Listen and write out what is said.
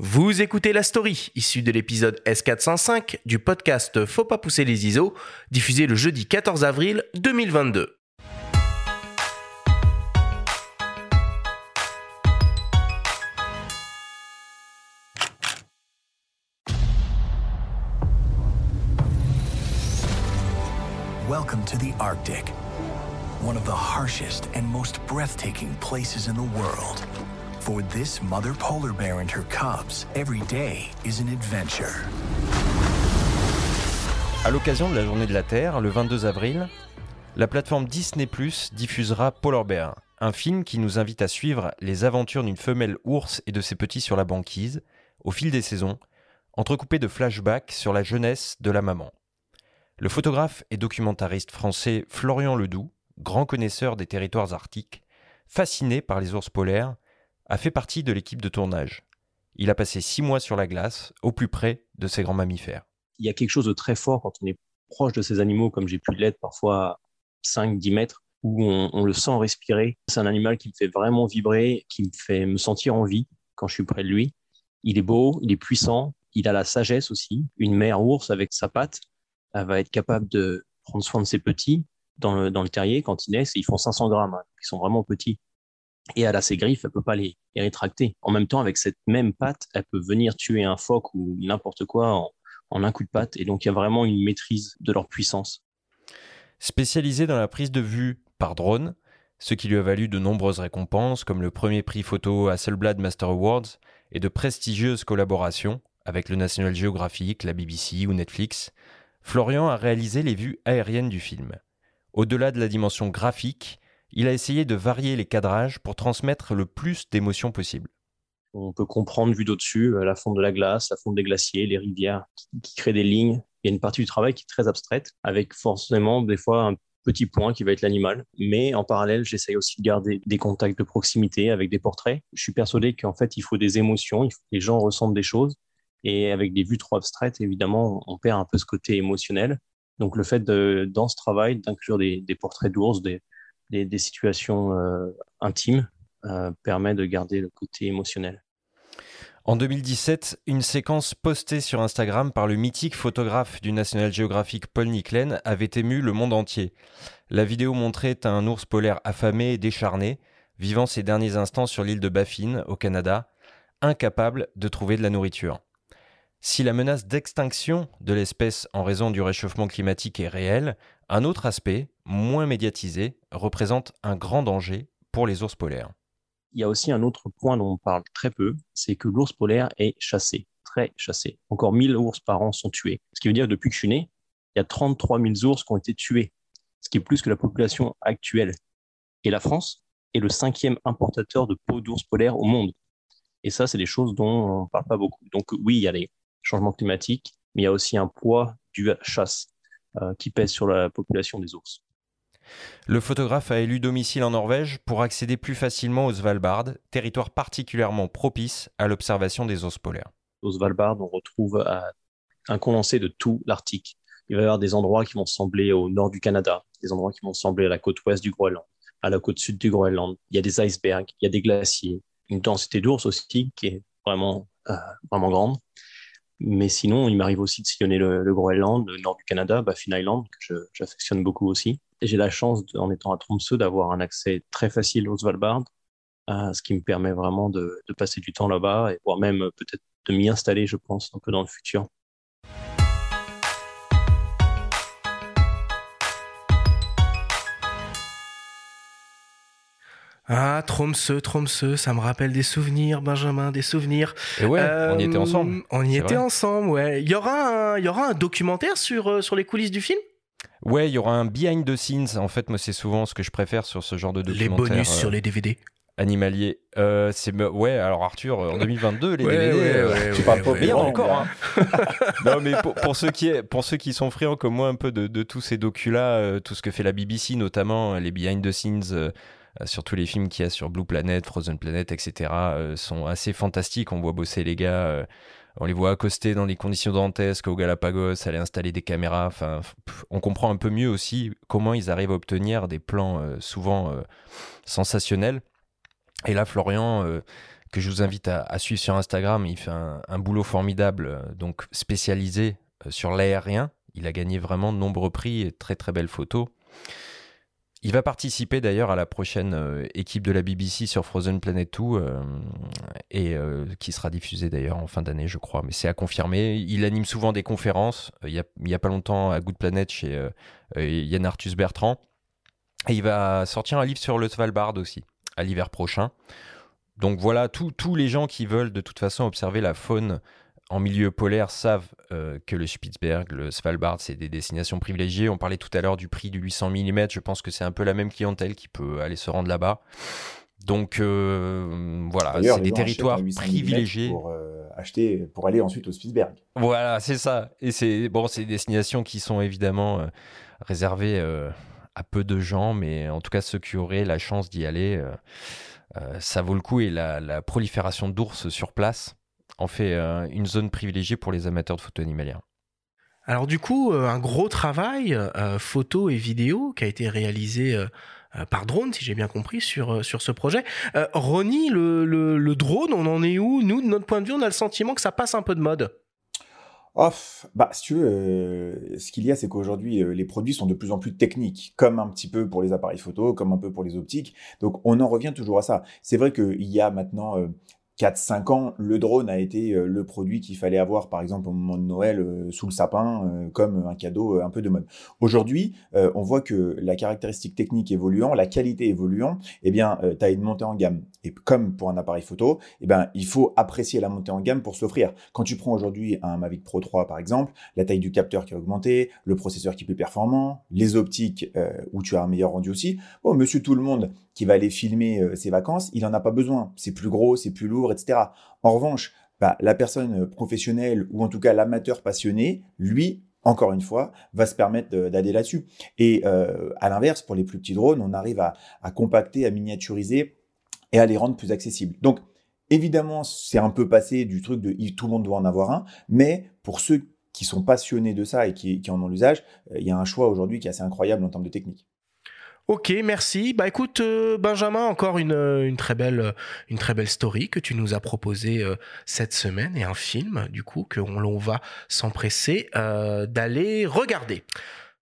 Vous écoutez La Story, issue de l'épisode S405 du podcast Faut pas pousser les ISO, diffusé le jeudi 14 avril 2022. Welcome to the Arctic, one of the harshest and most breathtaking places in the world. For this mother polar bear and her cubs, every day is an adventure. À l'occasion de la journée de la Terre, le 22 avril, la plateforme Disney Plus diffusera Polar Bear, un film qui nous invite à suivre les aventures d'une femelle ours et de ses petits sur la banquise, au fil des saisons, entrecoupé de flashbacks sur la jeunesse de la maman. Le photographe et documentariste français Florian Ledoux, grand connaisseur des territoires arctiques, fasciné par les ours polaires, a fait partie de l'équipe de tournage. Il a passé six mois sur la glace, au plus près de ces grands mammifères. Il y a quelque chose de très fort quand on est proche de ces animaux, comme j'ai pu l'être parfois à 5-10 mètres, où on, on le sent respirer. C'est un animal qui me fait vraiment vibrer, qui me fait me sentir en vie quand je suis près de lui. Il est beau, il est puissant, il a la sagesse aussi. Une mère ours avec sa patte, elle va être capable de prendre soin de ses petits dans le, dans le terrier quand ils naissent. Ils font 500 grammes, hein, ils sont vraiment petits. Et elle a ses griffes, elle peut pas les, rétracter. En même temps, avec cette même patte, elle peut venir tuer un phoque ou n'importe quoi en, un coup de patte. Et donc, il y a vraiment une maîtrise de leur puissance. Spécialisé dans la prise de vue par drone, ce qui lui a valu de nombreuses récompenses comme le premier prix photo Hasselblad Master Awards et de prestigieuses collaborations avec le National Geographic, la BBC ou Netflix, Florian a réalisé les vues aériennes du film. Au-delà de la dimension graphique, il a essayé de varier les cadrages pour transmettre le plus d'émotions possible. On peut comprendre vu d'au-dessus euh, la fonte de la glace, la fonte des glaciers, les rivières qui, créent des lignes. Il y a une partie du travail qui est très abstraite, avec forcément des fois un petit point qui va être l'animal. Mais en parallèle, j'essaye aussi de garder des contacts de proximité avec des portraits. Je suis persuadé qu'en fait, il faut des émotions, il faut que les gens ressentent des choses. Et avec des vues trop abstraites, évidemment, on perd un peu ce côté émotionnel. Donc le fait de, dans ce travail d'inclure des, des portraits d'ours, des, des, situations euh, intimes, euh, permet de garder le côté émotionnel. En 2017, une séquence postée sur Instagram par le mythique photographe du National Geographic Paul Nicklen avait ému le monde entier. La vidéo montrait un ours polaire affamé et décharné, vivant ses derniers instants sur l'île de Baffin, au Canada, incapable de trouver de la nourriture. Si la menace d'extinction de l'espèce en raison du réchauffement climatique est réelle, un autre aspect, moins médiatisé, représente un grand danger pour les ours polaires. Il y a aussi un autre point dont on parle très peu, c'est que l'ours polaire est chassé, très chassé. Encore 1000 ours par an sont tués. Ce qui veut dire que depuis que je suis né, il y a 33 000 ours qui ont été tués, ce qui est plus que la population actuelle. Et la France est le cinquième importateur de peaux d'ours polaires au monde. Et ça, c'est des choses dont on ne parle pas beaucoup. Donc oui, il y a les changements climatiques, mais il y a aussi un poids dû à la chasse euh, qui pèse sur la population des ours. Le photographe a élu domicile en Norvège pour accéder plus facilement au Svalbard, territoire particulièrement propice à l'observation des ours polaires. Au Svalbard, on retrouve euh, un condensé de tout l'Arctique. Il va y avoir des endroits qui vont sembler au nord du Canada, des endroits qui vont sembler à la côte ouest du Groenland, à la côte sud du Groenland. Il y a des icebergs, il y a des glaciers, une densité d'ours aussi qui est vraiment, euh, vraiment grande. Mais sinon, il m'arrive aussi de sillonner le, Groenland, le nord du Canada, Baffin Island, que j'affectionne beaucoup aussi. J'ai la chance, en étant à Tromsø, d'avoir un accès très facile au Svalbard, euh, ce qui me permet vraiment de, passer du temps là-bas et voire même peut-être de m'y installer, je pense, un peu dans le futur. Ah, Tromsø, Tromsø, ça me rappelle des souvenirs, Benjamin, des souvenirs. Et ouais, euh, on y était ensemble. On y était vrai. ensemble, ouais. Il y aura un, il y aura un documentaire sur, euh, sur les coulisses du film? Ouais, il y aura un behind the scenes. En fait, moi, c'est souvent ce que je préfère sur ce genre de documentaire. Les bonus euh, sur les DVD animalier. C'est ouais. Alors Arthur, en 2022, les ouais, DVD, ouais, tu parles pas bien encore. Hein. non, mais pour, pour, ceux qui pour ceux qui sont friands comme moi un peu de, de tous ces docus là, euh, tout ce que fait la BBC notamment, les behind the scenes. Euh, sur tous les films qu'il y a sur Blue Planet, Frozen Planet, etc., euh, sont assez fantastiques. On voit bosser les gars, euh, on les voit accoster dans des conditions dantesques au Galapagos, aller installer des caméras. Enfin, on comprend un peu mieux aussi comment ils arrivent à obtenir des plans souvent sensationnels. Et là, Florian, que je vous invite à, suivre sur Instagram. Il fait un, boulot formidable, donc spécialisé sur l'aérien. Il a gagné vraiment de nombreux prix et très très belles photos. Il va participer d'ailleurs à la prochaine euh, équipe de la BBC sur Frozen Planet 2 euh, et euh, qui sera diffusée d'ailleurs en fin d'année, je crois. Mais c'est à confirmer. Il anime souvent des conférences. Il n'y a, pas longtemps à Good Planet chez Yann Arthus Bertrand. Et il va sortir un livre sur le Svalbard aussi à l'hiver prochain. Donc voilà, tous les gens qui veulent de toute façon observer la faune en milieu polaire savent euh, que le Spitzberg, le Svalbard, c'est des destinations privilégiées. On parlait tout à l'heure du prix du 800 mm. Je pense que c'est un peu la même clientèle qui peut aller se rendre là-bas. Donc euh, voilà, c'est des territoires privilégiés pour euh, acheter pour aller ensuite au Spitzberg. Voilà, c'est ça. Et c'est bon, c'est des destinations qui sont évidemment réservées à peu de gens, mais en tout cas ceux qui auraient la chance d'y aller, ça vaut le coup. Et la prolifération d'ours sur place en fait euh, une zone privilégiée pour les amateurs de photo animalière. Alors du coup, euh, un gros travail euh, photo et vidéo qui a été réalisé par drone, si j'ai bien compris, sur, sur ce projet. Ronnie, le, drone, on en est où? Nous, de notre point de vue, on a le sentiment que ça passe un peu de mode. Off, bah, si tu veux, ce qu'il y a, c'est qu'aujourd'hui, les produits sont de plus en plus techniques, comme un petit peu pour les appareils photo, comme un peu pour les optiques. Donc, on en revient toujours à ça. C'est vrai qu'il y a maintenant 4-5 ans, le drone a été euh, le produit qu'il fallait avoir, par exemple, au moment de Noël, euh, sous le sapin, euh, comme un cadeau un peu de mode. Aujourd'hui, on voit que la caractéristique technique évoluant, la qualité évoluant, eh bien, tu as une montée en gamme. Et comme pour un appareil photo, eh ben, il faut apprécier la montée en gamme pour s'offrir. Quand tu prends aujourd'hui un Mavic Pro 3, par exemple, la taille du capteur qui a augmenté, le processeur qui est plus performant, les optiques où tu as un meilleur rendu aussi. Bon, monsieur tout le monde qui va aller filmer ses vacances, il en a pas besoin. C'est plus gros, c'est plus lourd, etc. En revanche, bah, la personne professionnelle ou en tout cas l'amateur passionné, lui, encore une fois, va se permettre d'aller là-dessus. Et euh, à l'inverse, pour les plus petits drones, on arrive à, compacter, à miniaturiser et à les rendre plus accessibles. Donc, évidemment, c'est un peu passé du truc de tout le monde doit en avoir un, mais pour ceux qui sont passionnés de ça et qui, qui en ont l'usage, euh, il y a un choix aujourd'hui qui est assez incroyable en termes de technique. Ok, merci. Bah écoute, euh, Benjamin, encore une, euh, très belle, euh, une très belle story que tu nous as proposé cette semaine et un film, du coup, que l'on va s'empresser d'aller regarder.